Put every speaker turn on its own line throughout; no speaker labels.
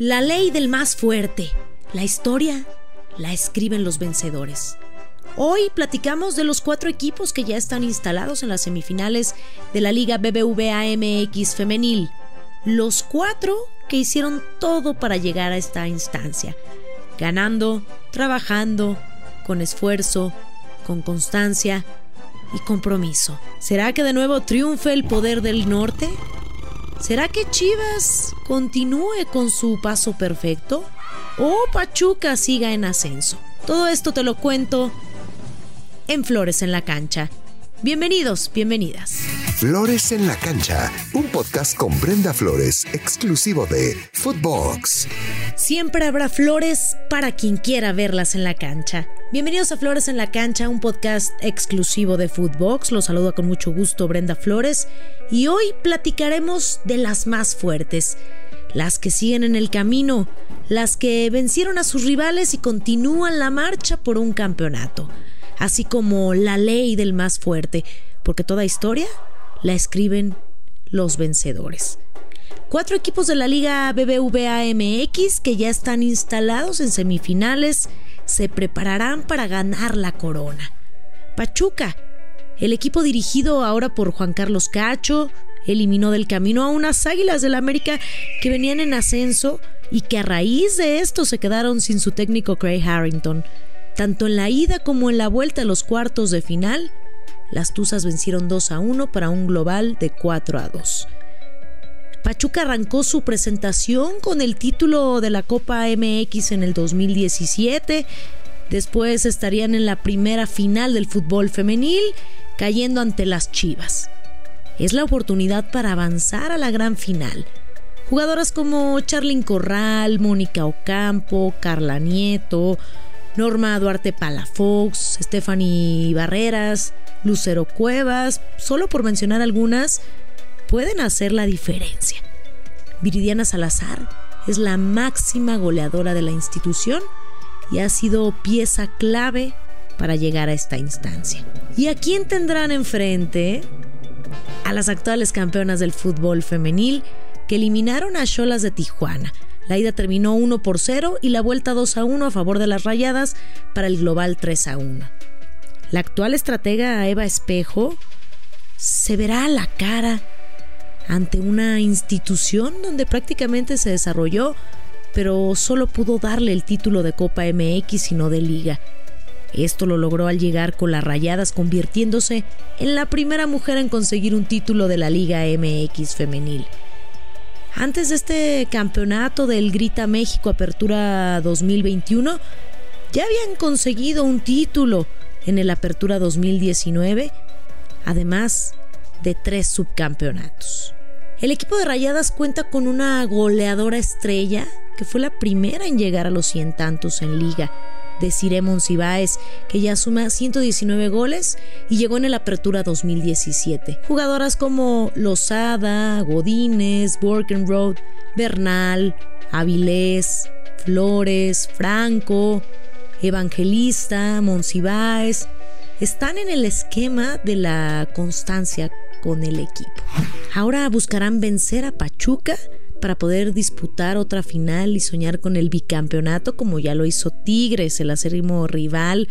La ley del más fuerte. La historia la escriben los vencedores. Hoy platicamos de los cuatro equipos que ya están instalados en las semifinales de la Liga BBVA MX femenil. Los cuatro que hicieron todo para llegar a esta instancia. Ganando, trabajando, con esfuerzo, con constancia y compromiso. ¿Será que de nuevo triunfe el poder del norte? ¿Será que Chivas continúe con su paso perfecto? ¿O Pachuca siga en ascenso? Todo esto te lo cuento en Flores en la Cancha. Bienvenidos, bienvenidas.
Flores en la Cancha, un podcast con Brenda Flores, exclusivo de Footbox.
Siempre habrá flores para quien quiera verlas en la cancha. Bienvenidos a Flores en la Cancha, un podcast exclusivo de Footbox. Los saluda con mucho gusto Brenda Flores y hoy platicaremos de las más fuertes, las que siguen en el camino, las que vencieron a sus rivales y continúan la marcha por un campeonato, así como la ley del más fuerte, porque toda historia la escriben los vencedores. Cuatro equipos de la Liga BBVA MX que ya están instalados en semifinales se prepararán para ganar la corona. Pachuca, el equipo dirigido ahora por Juan Carlos Cacho, eliminó del camino a unas Águilas del América que venían en ascenso y que a raíz de esto se quedaron sin su técnico Craig Harrington. Tanto en la ida como en la vuelta a los cuartos de final, las Tuzas vencieron 2 a 1 para un global de 4 a 2. Pachuca arrancó su presentación con el título de la Copa MX en el 2017. Después estarían en la primera final del fútbol femenil, cayendo ante las Chivas. Es la oportunidad para avanzar a la gran final. Jugadoras como Charlyn Corral, Mónica Ocampo, Carla Nieto, Norma Duarte Palafox, Stephanie Barreras, Lucero Cuevas, solo por mencionar algunas, pueden hacer la diferencia. Viridiana Salazar es la máxima goleadora de la institución y ha sido pieza clave para llegar a esta instancia. ¿Y a quién tendrán enfrente? A las actuales campeonas del fútbol femenil que eliminaron a Cholas de Tijuana. La ida terminó 1 por 0 y la vuelta 2 a 1 a favor de las Rayadas para el global 3 a 1. La actual estratega Eva Espejo se verá a la cara ante una institución donde prácticamente se desarrolló, pero solo pudo darle el título de Copa MX y no de Liga. Esto lo logró al llegar con las Rayadas, convirtiéndose en la primera mujer en conseguir un título de la Liga MX femenil. Antes de este campeonato del Grita México Apertura 2021, ya habían conseguido un título en el Apertura 2019, además de tres subcampeonatos. El equipo de Rayadas cuenta con una goleadora estrella que fue la primera en llegar a los 100 tantos en liga, de Ciremon Cibáez, que ya suma 119 goles y llegó en el Apertura 2017. Jugadoras como Lozada, Godínez, Road, Bernal, Avilés, Flores, Franco, Evangelista, Monsiváis, están en el esquema de la constancia con el equipo. Ahora buscarán vencer a Pachuca para poder disputar otra final y soñar con el bicampeonato como ya lo hizo Tigres, el acérrimo rival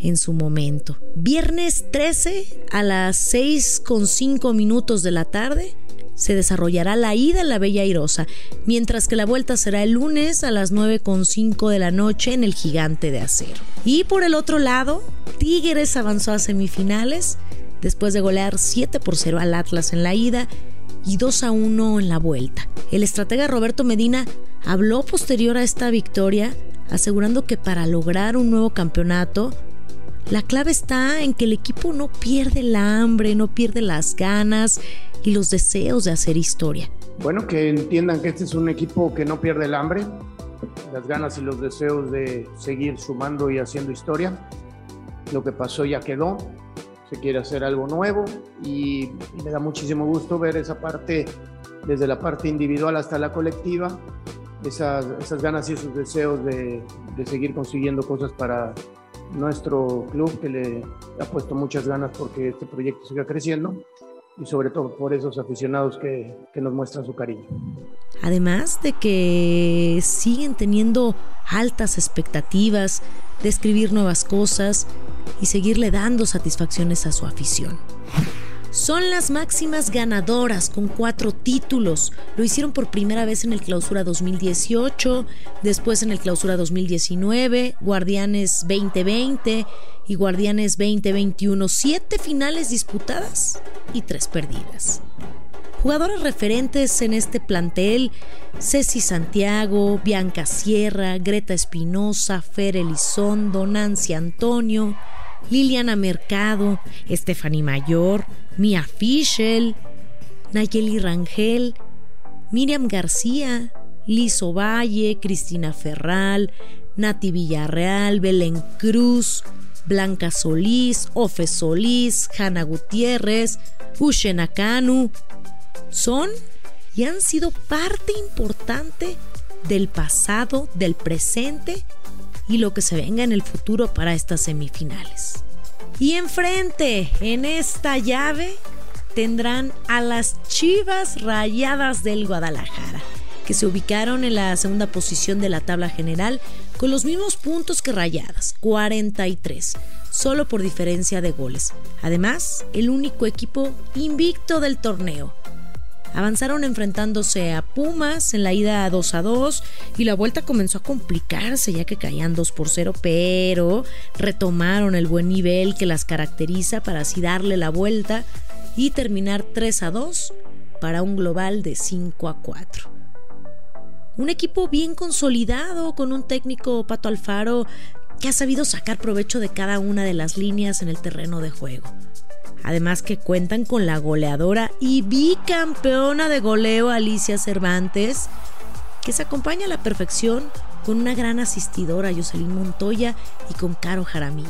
en su momento. Viernes 13 a las 6 con 5 minutos de la tarde se desarrollará la ida en la Bella Airosa, mientras que la vuelta será el lunes a las 9.5 de la noche en el Gigante de Acero. Y por el otro lado, Tigres avanzó a semifinales después de golear 7 por 0 al Atlas en la ida y 2 a 1 en la vuelta. El estratega Roberto Medina habló posterior a esta victoria, asegurando que para lograr un nuevo campeonato, la clave está en que el equipo no pierde la hambre, no pierde las ganas y los deseos de hacer historia.
Bueno, que entiendan que este es un equipo que no pierde el hambre, las ganas y los deseos de seguir sumando y haciendo historia. Lo que pasó ya quedó, se quiere hacer algo nuevo y, me da muchísimo gusto ver esa parte, desde la parte individual hasta la colectiva, esas, esas ganas y esos deseos de, de, seguir consiguiendo cosas para nuestro club que le ha puesto muchas ganas porque este proyecto siga creciendo y sobre todo por esos aficionados que, que nos muestran su cariño.
Además de que siguen teniendo altas expectativas de escribir nuevas cosas y seguirle dando satisfacciones a su afición. Son las máximas ganadoras con cuatro títulos. Lo hicieron por primera vez en el Clausura 2018, después en el Clausura 2019, Guardianes 2020 y Guardianes 2021. Siete finales disputadas y tres perdidas. Jugadoras referentes en este plantel, Ceci Santiago, Bianca Sierra, Greta Espinosa, Fer Elizondo, Nancy Antonio, Liliana Mercado, Stephanie Mayor, Mia Fischel, Nayeli Rangel, Miriam García, Liz Ovalle, Cristina Ferral, Nati Villarreal, Belén Cruz, Blanca Solís, Ofe Solís, Hanna Gutiérrez, Ushe Nakanu, son y han sido parte importante del pasado, del presente y lo que se venga en el futuro para estas semifinales. Y enfrente, en esta llave, tendrán a las Chivas Rayadas del Guadalajara, que se ubicaron en la segunda posición de la tabla general con los mismos puntos que Rayadas, 43, solo por diferencia de goles. Además, el único equipo invicto del torneo, Avanzaron enfrentándose a Pumas en la ida 2 a 2 y la vuelta comenzó a complicarse ya que caían 2 por 0, pero retomaron el buen nivel que las caracteriza para así darle la vuelta y terminar 3 a 2 para un global de 5 a 4. Un equipo bien consolidado con un técnico Pato Alfaro que ha sabido sacar provecho de cada una de las líneas en el terreno de juego. Además que cuentan con la goleadora y bicampeona de goleo Alicia Cervantes, que se acompaña a la perfección con una gran asistidora Jocelyn Montoya y con Caro Jaramillo.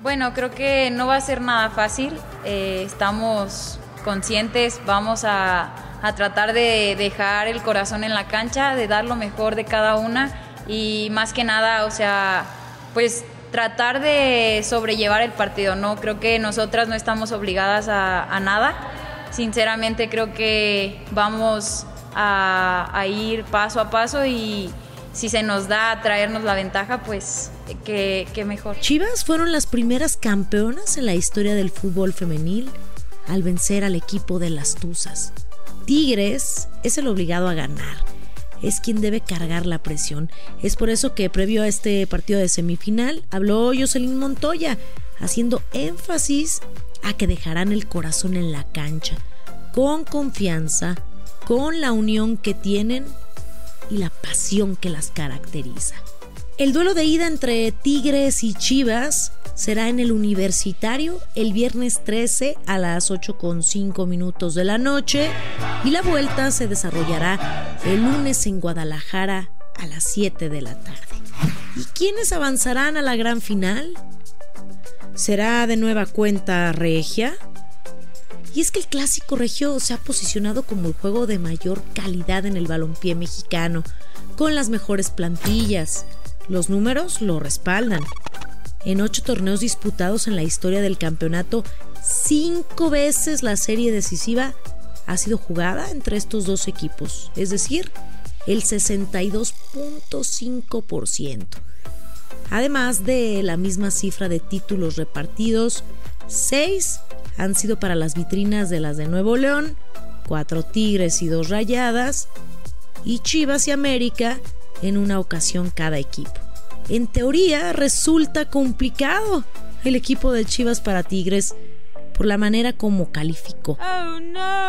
Bueno, creo que no va a ser nada fácil. Eh, estamos conscientes, vamos a, a tratar de dejar el corazón en la cancha, de dar lo mejor de cada una y más que nada, o sea, pues tratar de sobrellevar el partido, ¿no? Creo que nosotras no estamos obligadas a, nada. Sinceramente creo que vamos a, ir paso a paso y si se nos da traernos la ventaja, pues qué que mejor.
Chivas fueron las primeras campeonas en la historia del fútbol femenil al vencer al equipo de las Tuzas. Tigres es el obligado a ganar es quien debe cargar la presión. Es por eso que previo a este partido de semifinal habló Jocelyn Montoya, haciendo énfasis a que dejarán el corazón en la cancha, con confianza, con la unión que tienen y la pasión que las caracteriza. El duelo de ida entre Tigres y Chivas será en el Universitario el viernes 13 a las 8.5 minutos de la noche y la vuelta se desarrollará el lunes en Guadalajara a las 7 de la tarde. ¿Y quiénes avanzarán a la gran final? ¿Será de nueva cuenta Regia? Y es que el clásico regio se ha posicionado como el juego de mayor calidad en el balompié mexicano, con las mejores plantillas, los números lo respaldan. En ocho torneos disputados en la historia del campeonato, cinco veces la serie decisiva ha sido jugada entre estos dos equipos, es decir, el 62.5%. Además de la misma cifra de títulos repartidos, seis han sido para las vitrinas de las de Nuevo León, cuatro Tigres y dos Rayadas, y Chivas y América en una ocasión cada equipo. En teoría resulta complicado el equipo de Chivas para Tigres por la manera como calificó. Oh,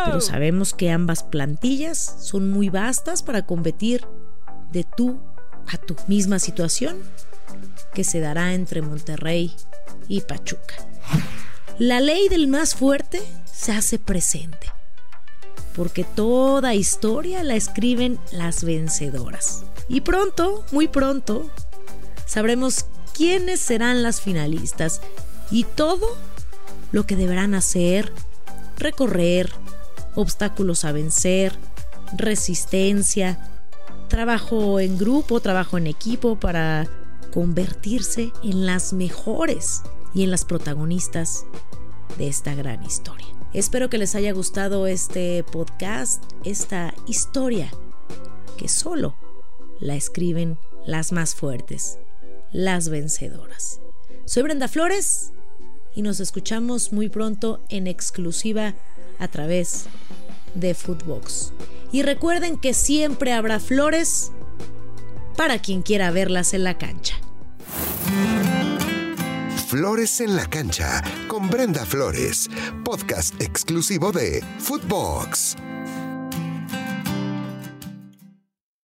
Pero sabemos que ambas plantillas son muy vastas para competir de tú a tu misma situación que se dará entre Monterrey y Pachuca. La ley del más fuerte se hace presente porque toda historia la escriben las vencedoras. Y pronto, muy pronto, sabremos quiénes serán las finalistas y todo lo que deberán hacer, recorrer, obstáculos a vencer, resistencia, trabajo en grupo, trabajo en equipo para convertirse en las mejores y en las protagonistas de esta gran historia. Espero que les haya gustado este podcast, esta historia que solo la escriben las más fuertes, las vencedoras. Soy Brenda Flores y nos escuchamos muy pronto en exclusiva a través de Footbox. Y recuerden que siempre habrá flores para quien quiera verlas en la cancha.
Flores en la cancha con Brenda Flores, podcast exclusivo de Footbox.